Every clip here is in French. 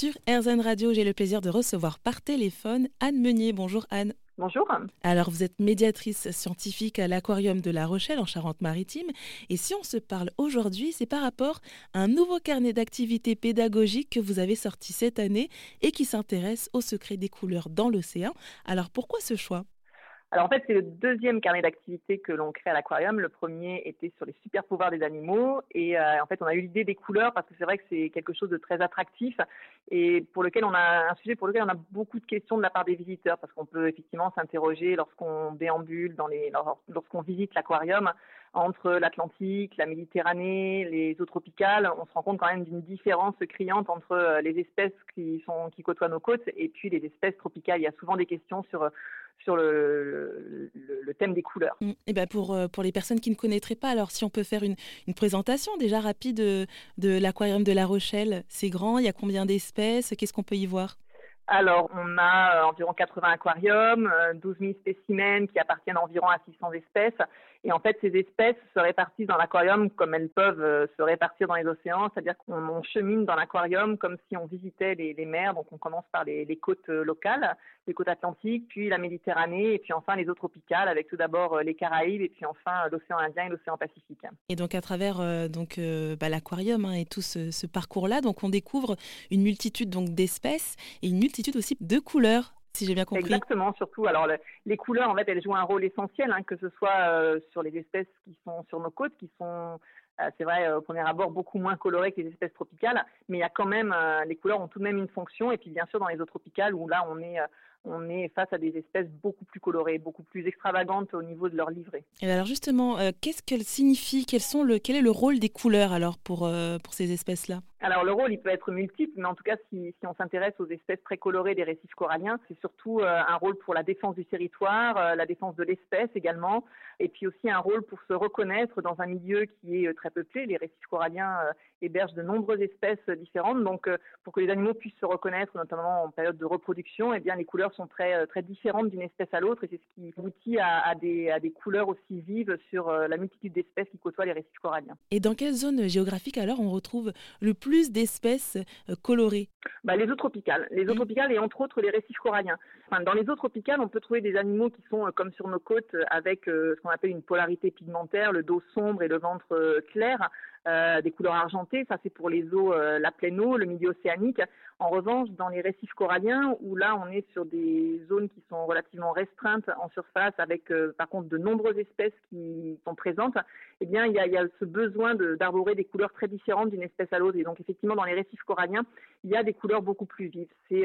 Sur RZN Radio, j'ai le plaisir de recevoir par téléphone Anne Meunier. Bonjour Anne. Bonjour. Alors, vous êtes médiatrice scientifique à l'Aquarium de La Rochelle en Charente-Maritime. Et si on se parle aujourd'hui, c'est par rapport à un nouveau carnet d'activités pédagogiques que vous avez sorti cette année et qui s'intéresse au secret des couleurs dans l'océan. Alors, pourquoi ce choix? Alors en fait, c'est le deuxième carnet d'activités que l'on crée à l'aquarium. Le premier était sur les super pouvoirs des animaux et euh, en fait, on a eu l'idée des couleurs parce que c'est vrai que c'est quelque chose de très attractif et pour lequel on a un sujet pour lequel on a beaucoup de questions de la part des visiteurs parce qu'on peut effectivement s'interroger lorsqu'on déambule dans les lorsqu'on visite l'aquarium entre l'Atlantique, la Méditerranée, les eaux tropicales, on se rend compte quand même d'une différence criante entre euh, les espèces qui côtoient nos côtes et puis les espèces tropicales. Il y a souvent des questions sur sur le, thème des couleurs. Mm. Et ben pour, euh, pour les personnes qui ne connaîtraient pas, alors si on peut faire une, présentation déjà rapide de, de l'aquarium de La Rochelle, c'est grand, il y a combien d'espèces, qu'est-ce qu'on peut y voir? Alors, on a euh, environ 80 aquariums, 12 euh, 000 spécimens qui appartiennent environ à 600 espèces. Et en fait, ces espèces se répartissent dans l'aquarium comme elles peuvent euh, se répartir dans les océans, c'est-à-dire qu'on chemine dans l'aquarium comme si on visitait les, mers. Donc, on commence par les, côtes locales, les côtes atlantiques, puis la Méditerranée, et puis enfin les eaux tropicales, avec tout d'abord les Caraïbes, et puis enfin l'océan Indien et l'océan Pacifique. Et donc, à travers donc bah, l'aquarium hein, et tout ce, ce parcours-là, donc on découvre une multitude donc d'espèces et une multitude aussi de couleurs si j'ai bien compris. Exactement, surtout. Alors, les couleurs, en fait, elles jouent un rôle essentiel, hein, que ce soit euh, sur les espèces qui sont sur nos côtes, qui sont, euh, c'est vrai, au premier abord, beaucoup moins colorées que les espèces tropicales, mais il y a quand même, euh, les couleurs ont tout de même une fonction. Et puis, bien sûr, dans les eaux tropicales, où là, on est on est face à des espèces beaucoup plus colorées, beaucoup plus extravagantes au niveau de leur livrée. Et alors justement, qu'est-ce qu'elles signifient Quels sont le, Quel est le rôle des couleurs alors pour, pour ces espèces-là? Alors le rôle, il peut être multiple, mais en tout cas, si, si on s'intéresse aux espèces très colorées des récifs coralliens, c'est surtout euh, un rôle pour la défense du territoire, euh, la défense de l'espèce également, et puis aussi un rôle pour se reconnaître dans un milieu qui est euh, très peuplé. Les récifs coralliens hébergent de nombreuses espèces différentes, donc pour que les animaux puissent se reconnaître, notamment en période de reproduction, eh bien les couleurs sont très très différentes d'une espèce à l'autre, et c'est ce qui aboutit à, à, des, à des couleurs aussi vives sur la multitude d'espèces qui côtoient les récifs coralliens. Et dans quelle zone géographique alors on retrouve le plus d'espèces euh, colorées? Bah, Les eaux tropicales. Les eaux tropicales et entre autres les récifs coralliens. Enfin, dans les eaux tropicales, on peut trouver des animaux qui sont euh, comme sur nos côtes avec euh, ce qu'on appelle une polarité pigmentaire, le dos sombre et le ventre clair. Euh, des couleurs argentées, ça c'est pour les eaux, euh, la pleine eau, le milieu océanique. En revanche, dans les récifs coralliens, où là on est sur des zones qui sont relativement restreintes en surface, avec euh, par contre de nombreuses espèces qui sont présentes, eh bien il y a, ce besoin d'arborer des couleurs très différentes d'une espèce à l'autre. Et donc effectivement, dans les récifs coralliens, il y a des couleurs beaucoup plus vives. C'est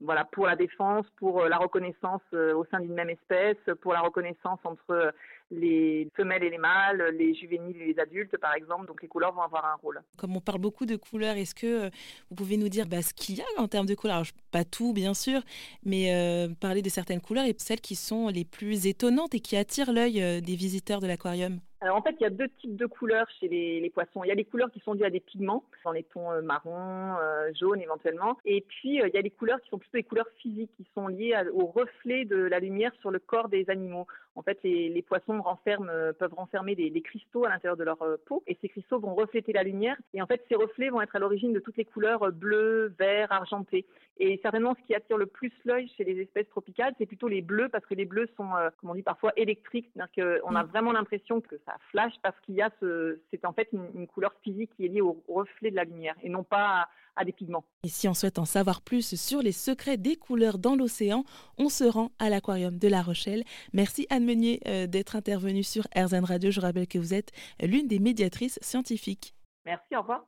voilà pour la défense, pour la reconnaissance au sein d'une même espèce, pour la reconnaissance entre les femelles et les mâles, les juvéniles et les adultes, par exemple. Donc les couleurs vont avoir un rôle. Comme on parle beaucoup de couleurs, est-ce que euh, vous pouvez nous dire bah, ce qu'il y a en termes de couleurs? Pas tout, bien sûr, mais euh, parler de certaines couleurs et celles qui sont les plus étonnantes et qui attirent l'œil euh, des visiteurs de l'aquarium en fait, il y a deux types de couleurs chez les, poissons. Il y a les couleurs qui sont dues à des pigments, dans les tons euh, marron, euh, jaune éventuellement. Et puis euh, il y a les couleurs qui sont plutôt des couleurs physiques, qui sont liées au reflet de la lumière sur le corps des animaux. En fait, les, poissons renferment, peuvent renfermer des, cristaux à l'intérieur de leur peau, et ces cristaux vont refléter la lumière. Et en fait, ces reflets vont être à l'origine de toutes les couleurs bleues, vert, argenté. Et certainement, ce qui attire le plus l'œil chez les espèces tropicales, c'est plutôt les bleus, parce que les bleus sont, comme on dit parfois, électriques. C'est-à-dire qu'on a mm. vraiment l'impression que ça flash parce qu'il y a ce, c'est en fait une, couleur physique qui est liée au reflet de la lumière et non pas à, des pigments. Et si on souhaite en savoir plus sur les secrets des couleurs dans l'océan, on se rend à l'aquarium de La Rochelle. Merci Anne Meunier euh, d'être intervenue sur RZN Radio. Je rappelle que vous êtes l'une des médiatrices scientifiques. Merci, au revoir.